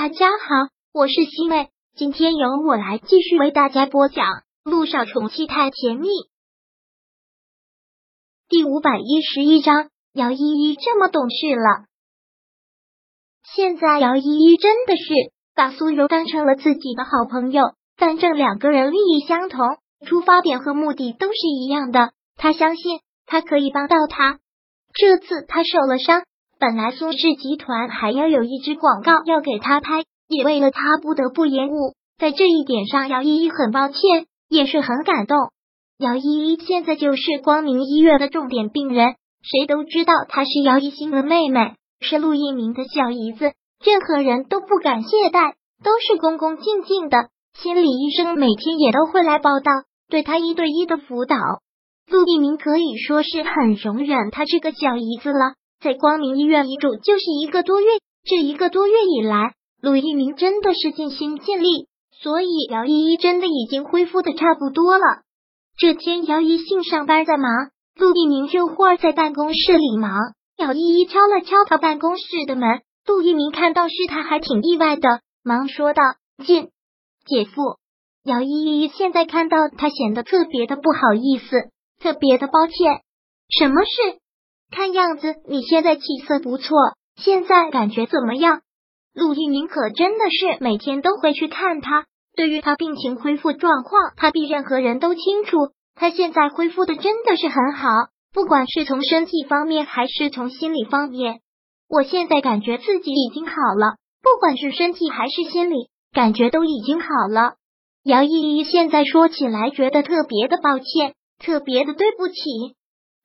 大家好，我是西妹，今天由我来继续为大家播讲《路上宠妻太甜蜜》第五百一十一章。姚依依这么懂事了，现在姚依依真的是把苏柔当成了自己的好朋友，反正两个人利益相同，出发点和目的都是一样的。他相信他可以帮到他。这次他受了伤。本来苏氏集团还要有一支广告要给他拍，也为了他不得不延误。在这一点上，姚依依很抱歉，也是很感动。姚依依现在就是光明医院的重点病人，谁都知道她是姚一星的妹妹，是陆一鸣的小姨子，任何人都不敢懈怠，都是恭恭敬敬的。心理医生每天也都会来报道，对他一对一的辅导。陆一鸣可以说是很容忍他这个小姨子了。在光明医院一住就是一个多月，这一个多月以来，陆一鸣真的是尽心尽力，所以姚依依真的已经恢复的差不多了。这天，姚一信上班在忙，陆一鸣这会儿在办公室里忙。姚依依敲了敲他办公室的门，陆一鸣看到是他，还挺意外的，忙说道：“进，姐夫。”姚依依现在看到他，显得特别的不好意思，特别的抱歉。什么事？看样子你现在气色不错，现在感觉怎么样？陆一鸣可真的是每天都会去看他，对于他病情恢复状况，他比任何人都清楚。他现在恢复的真的是很好，不管是从身体方面还是从心理方面，我现在感觉自己已经好了，不管是身体还是心理，感觉都已经好了。姚依依现在说起来觉得特别的抱歉，特别的对不起。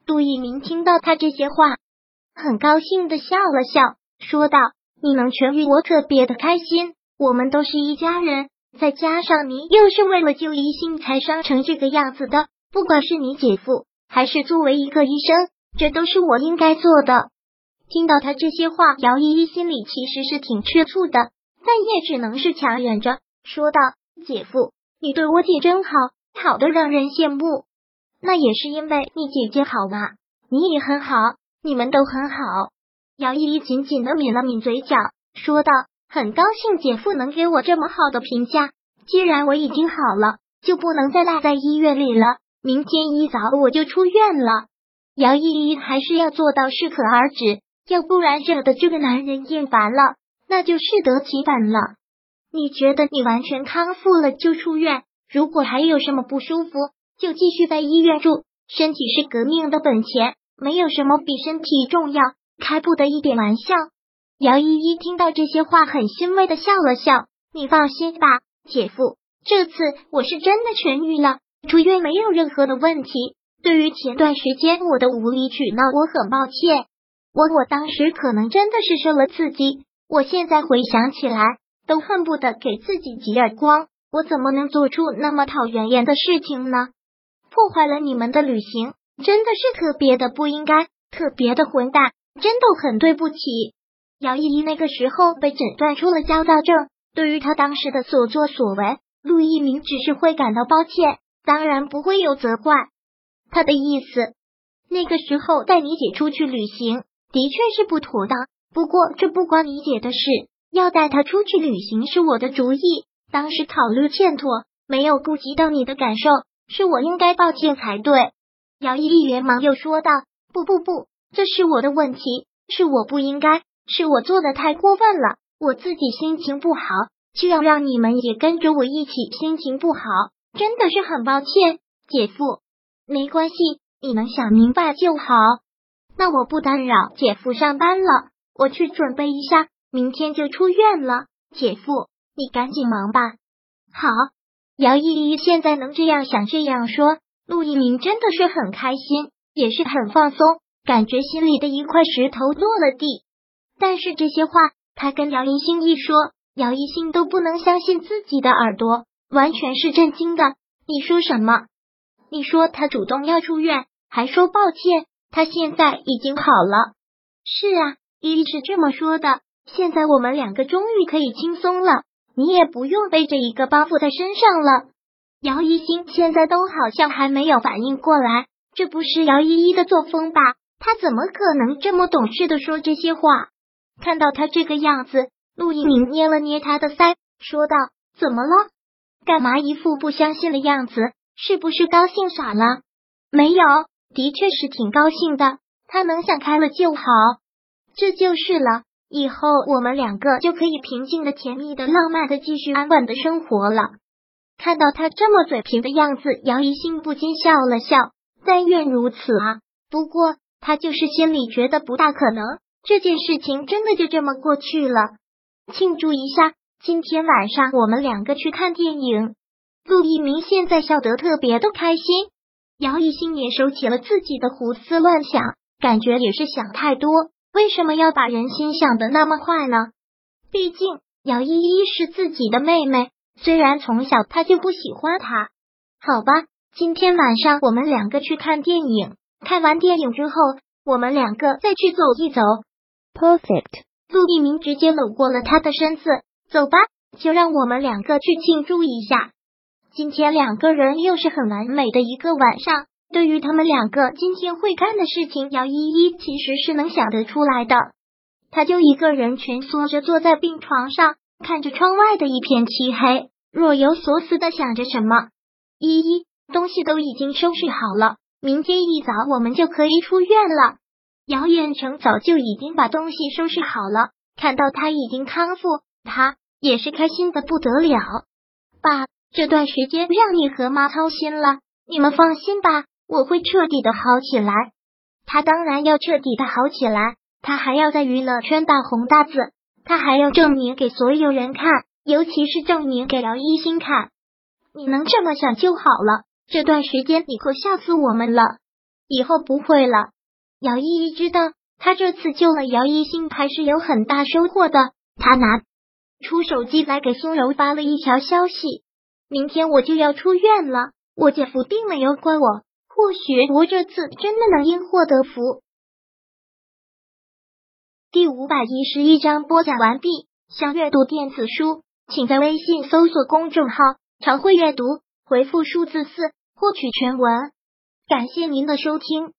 杜一鸣听到他这些话，很高兴的笑了笑，说道：“你能痊愈，我特别的开心。我们都是一家人，再加上你又是为了救一心才伤成这个样子的，不管是你姐夫，还是作为一个医生，这都是我应该做的。”听到他这些话，姚依依心里其实是挺吃醋的，但也只能是强忍着，说道：“姐夫，你对我姐真好，好的让人羡慕。”那也是因为你姐姐好嘛，你也很好，你们都很好。姚依依紧紧的抿了抿嘴角，说道：“很高兴姐夫能给我这么好的评价。既然我已经好了，就不能再赖在医院里了。明天一早我就出院了。”姚依依还是要做到适可而止，要不然惹得这个男人厌烦了，那就适得其反了。你觉得你完全康复了就出院？如果还有什么不舒服？就继续在医院住，身体是革命的本钱，没有什么比身体重要，开不得一点玩笑。姚依依听到这些话，很欣慰的笑了笑。你放心吧，姐夫，这次我是真的痊愈了，出院没有任何的问题。对于前段时间我的无理取闹，我很抱歉，我我当时可能真的是受了刺激，我现在回想起来，都恨不得给自己几耳光。我怎么能做出那么讨人厌的事情呢？破坏了你们的旅行，真的是特别的不应该，特别的混蛋，真的很对不起。姚依依那个时候被诊断出了焦躁症，对于他当时的所作所为，陆一鸣只是会感到抱歉，当然不会有责怪。他的意思，那个时候带你姐出去旅行的确是不妥当，不过这不关你姐的事，要带她出去旅行是我的主意，当时考虑欠妥，没有顾及到你的感受。是我应该抱歉才对。姚依依连忙又说道：“不不不，这是我的问题，是我不应该，是我做的太过分了。我自己心情不好，就要让你们也跟着我一起心情不好，真的是很抱歉，姐夫。没关系，你能想明白就好。那我不打扰姐夫上班了，我去准备一下，明天就出院了。姐夫，你赶紧忙吧。好。”姚依依现在能这样想这样说，陆一鸣真的是很开心，也是很放松，感觉心里的一块石头落了地。但是这些话，他跟姚一星一说，姚一星都不能相信自己的耳朵，完全是震惊的。你说什么？你说他主动要出院，还说抱歉，他现在已经好了。是啊，依依是这么说的。现在我们两个终于可以轻松了。你也不用背着一个包袱在身上了。姚一星现在都好像还没有反应过来，这不是姚依依的作风吧？他怎么可能这么懂事的说这些话？看到他这个样子，陆一鸣捏了捏他的腮，说道：“怎么了？干嘛一副不相信的样子？是不是高兴傻了？”“没有，的确是挺高兴的。他能想开了就好，这就是了。以后我们两个就可以平静的、甜蜜的、浪漫的继续安稳的生活了。”看到他这么嘴贫的样子，姚一兴不禁笑了笑。但愿如此啊！不过他就是心里觉得不大可能，这件事情真的就这么过去了。庆祝一下，今天晚上我们两个去看电影。陆一鸣现在笑得特别的开心，姚一兴也收起了自己的胡思乱想，感觉也是想太多。为什么要把人心想的那么坏呢？毕竟姚依依是自己的妹妹，虽然从小她就不喜欢她，好吧，今天晚上我们两个去看电影。看完电影之后，我们两个再去走一走。Perfect。陆一鸣直接搂过了他的身子，走吧，就让我们两个去庆祝一下。今天两个人又是很完美的一个晚上。对于他们两个今天会干的事情，姚依依其实是能想得出来的。他就一个人蜷缩着坐在病床上，看着窗外的一片漆黑，若有所思的想着什么。依依，东西都已经收拾好了，明天一早我们就可以出院了。姚远成早就已经把东西收拾好了，看到他已经康复，他也是开心的不得了。爸，这段时间让你和妈操心了，你们放心吧，我会彻底的好起来。他当然要彻底的好起来，他还要在娱乐圈大红大紫，他还要证明给所有人看，尤其是证明给姚一心看。你能这么想就好了。这段时间你可吓死我们了，以后不会了。姚依依知道，他这次救了姚一星还是有很大收获的。他拿出手机来给苏柔发了一条消息：“明天我就要出院了，我姐夫定了要怪我，或许我这次真的能因祸得福。”第五百一十一章播讲完毕。想阅读电子书，请在微信搜索公众号“常会阅读”，回复数字四获取全文。感谢您的收听。